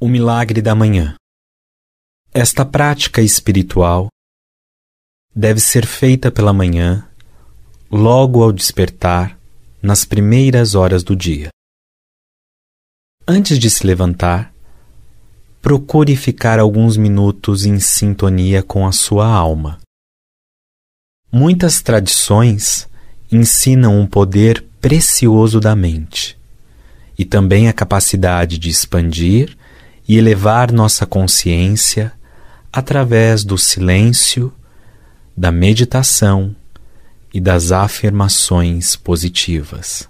O milagre da manhã. Esta prática espiritual deve ser feita pela manhã, logo ao despertar, nas primeiras horas do dia. Antes de se levantar, procure ficar alguns minutos em sintonia com a sua alma. Muitas tradições ensinam um poder precioso da mente e também a capacidade de expandir e elevar nossa consciência através do silêncio, da meditação e das afirmações positivas.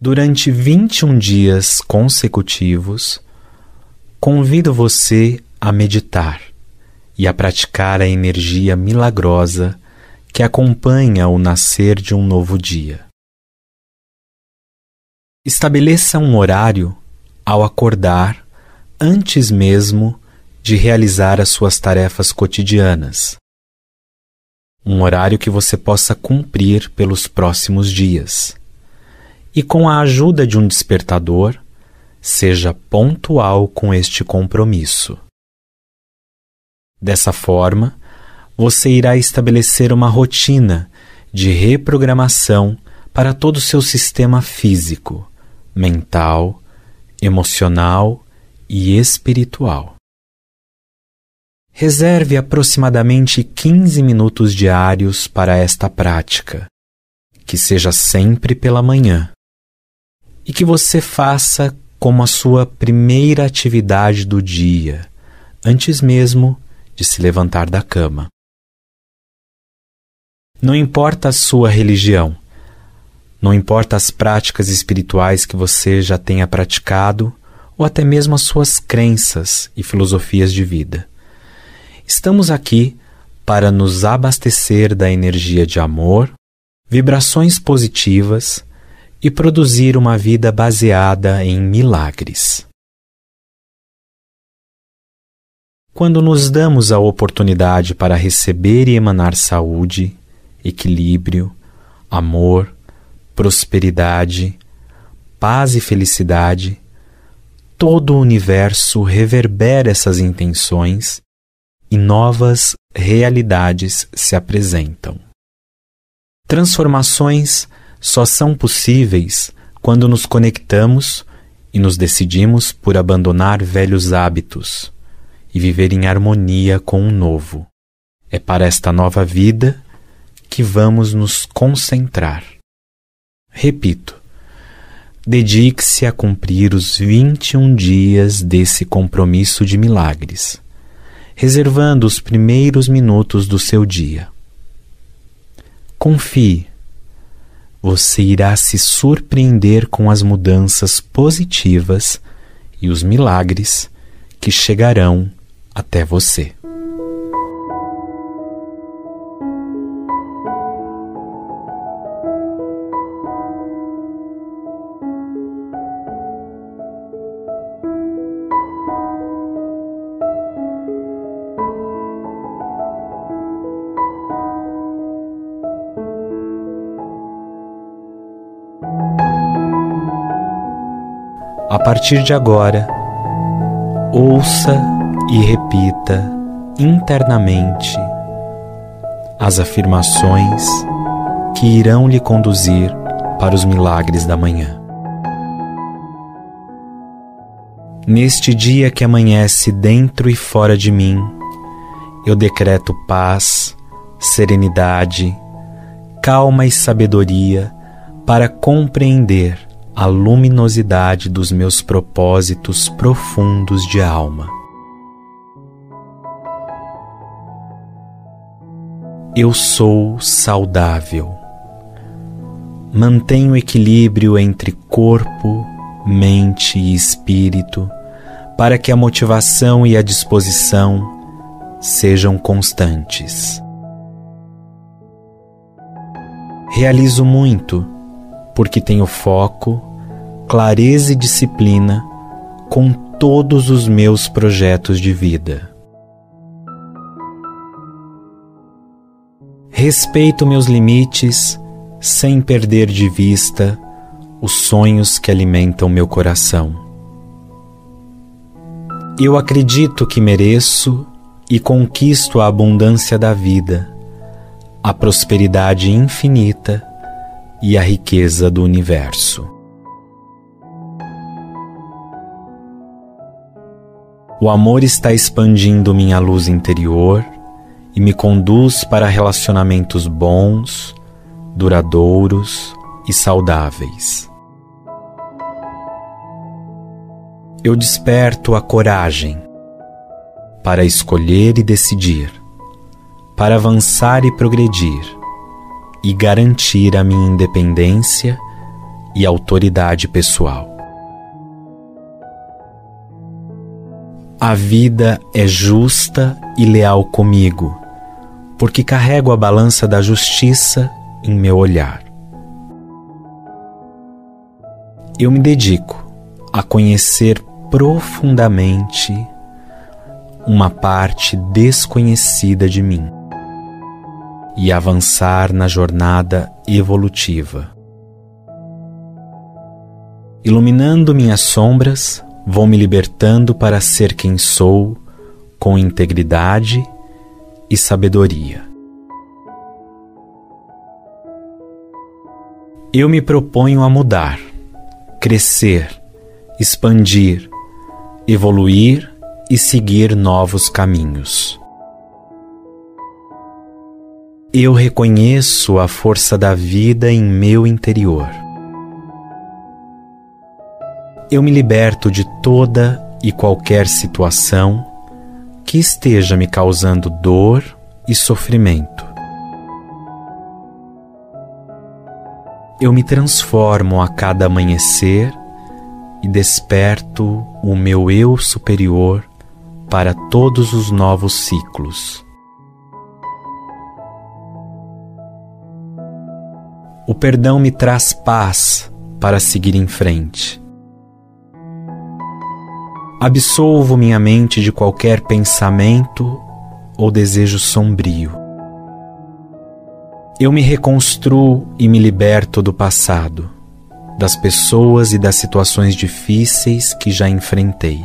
Durante 21 dias consecutivos, convido você a meditar e a praticar a energia milagrosa que acompanha o nascer de um novo dia. Estabeleça um horário ao acordar antes mesmo de realizar as suas tarefas cotidianas. Um horário que você possa cumprir pelos próximos dias. E com a ajuda de um despertador, seja pontual com este compromisso. Dessa forma, você irá estabelecer uma rotina de reprogramação para todo o seu sistema físico, mental, emocional e espiritual. Reserve aproximadamente 15 minutos diários para esta prática, que seja sempre pela manhã, e que você faça como a sua primeira atividade do dia, antes mesmo de se levantar da cama. Não importa a sua religião, não importa as práticas espirituais que você já tenha praticado ou até mesmo as suas crenças e filosofias de vida. Estamos aqui para nos abastecer da energia de amor, vibrações positivas e produzir uma vida baseada em milagres. Quando nos damos a oportunidade para receber e emanar saúde, equilíbrio, amor, prosperidade, paz e felicidade, todo o universo reverbera essas intenções e novas realidades se apresentam. Transformações só são possíveis quando nos conectamos e nos decidimos por abandonar velhos hábitos e viver em harmonia com o novo. É para esta nova vida que vamos nos concentrar. Repito, dedique-se a cumprir os 21 dias desse compromisso de milagres, reservando os primeiros minutos do seu dia. Confie, você irá se surpreender com as mudanças positivas e os milagres que chegarão até você. Partir de agora, ouça e repita internamente as afirmações que irão lhe conduzir para os milagres da manhã. Neste dia que amanhece dentro e fora de mim, eu decreto paz, serenidade, calma e sabedoria para compreender a luminosidade dos meus propósitos profundos de alma. Eu sou saudável. Mantenho equilíbrio entre corpo, mente e espírito para que a motivação e a disposição sejam constantes. Realizo muito porque tenho foco clareza e disciplina com todos os meus projetos de vida. Respeito meus limites sem perder de vista os sonhos que alimentam meu coração. Eu acredito que mereço e conquisto a abundância da vida, a prosperidade infinita e a riqueza do universo. O amor está expandindo minha luz interior e me conduz para relacionamentos bons, duradouros e saudáveis. Eu desperto a coragem para escolher e decidir, para avançar e progredir e garantir a minha independência e autoridade pessoal. A vida é justa e leal comigo, porque carrego a balança da justiça em meu olhar. Eu me dedico a conhecer profundamente uma parte desconhecida de mim e avançar na jornada evolutiva. Iluminando minhas sombras, vou me libertando para ser quem sou com integridade e sabedoria. Eu me proponho a mudar, crescer, expandir, evoluir e seguir novos caminhos. Eu reconheço a força da vida em meu interior. Eu me liberto de toda e qualquer situação que esteja me causando dor e sofrimento. Eu me transformo a cada amanhecer e desperto o meu eu superior para todos os novos ciclos. O perdão me traz paz para seguir em frente. Absolvo minha mente de qualquer pensamento ou desejo sombrio. Eu me reconstruo e me liberto do passado, das pessoas e das situações difíceis que já enfrentei.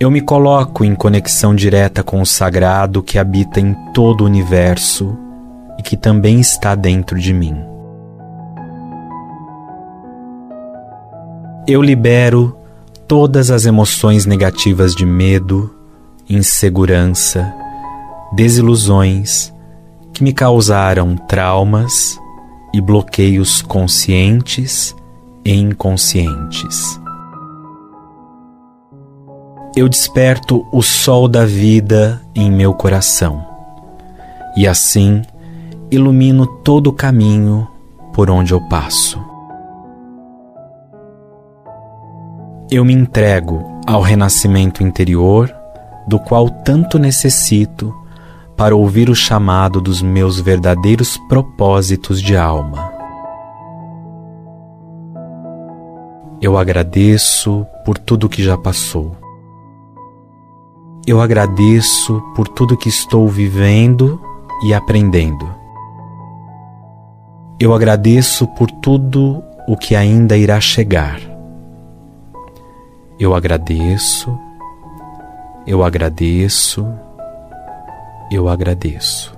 Eu me coloco em conexão direta com o sagrado que habita em todo o universo que também está dentro de mim. Eu libero todas as emoções negativas de medo, insegurança, desilusões que me causaram traumas e bloqueios conscientes e inconscientes. Eu desperto o sol da vida em meu coração e assim ilumino todo o caminho por onde eu passo. Eu me entrego ao renascimento interior do qual tanto necessito para ouvir o chamado dos meus verdadeiros propósitos de alma. Eu agradeço por tudo que já passou. Eu agradeço por tudo que estou vivendo e aprendendo. Eu agradeço por tudo o que ainda irá chegar. Eu agradeço, eu agradeço eu agradeço.